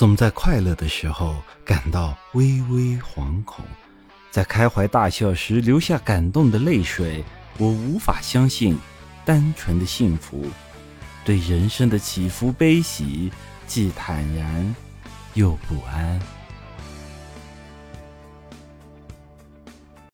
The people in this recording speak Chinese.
总在快乐的时候感到微微惶恐？在开怀大笑时流下感动的泪水我无法相信单纯的幸福对人生的起伏悲喜既坦然又不安。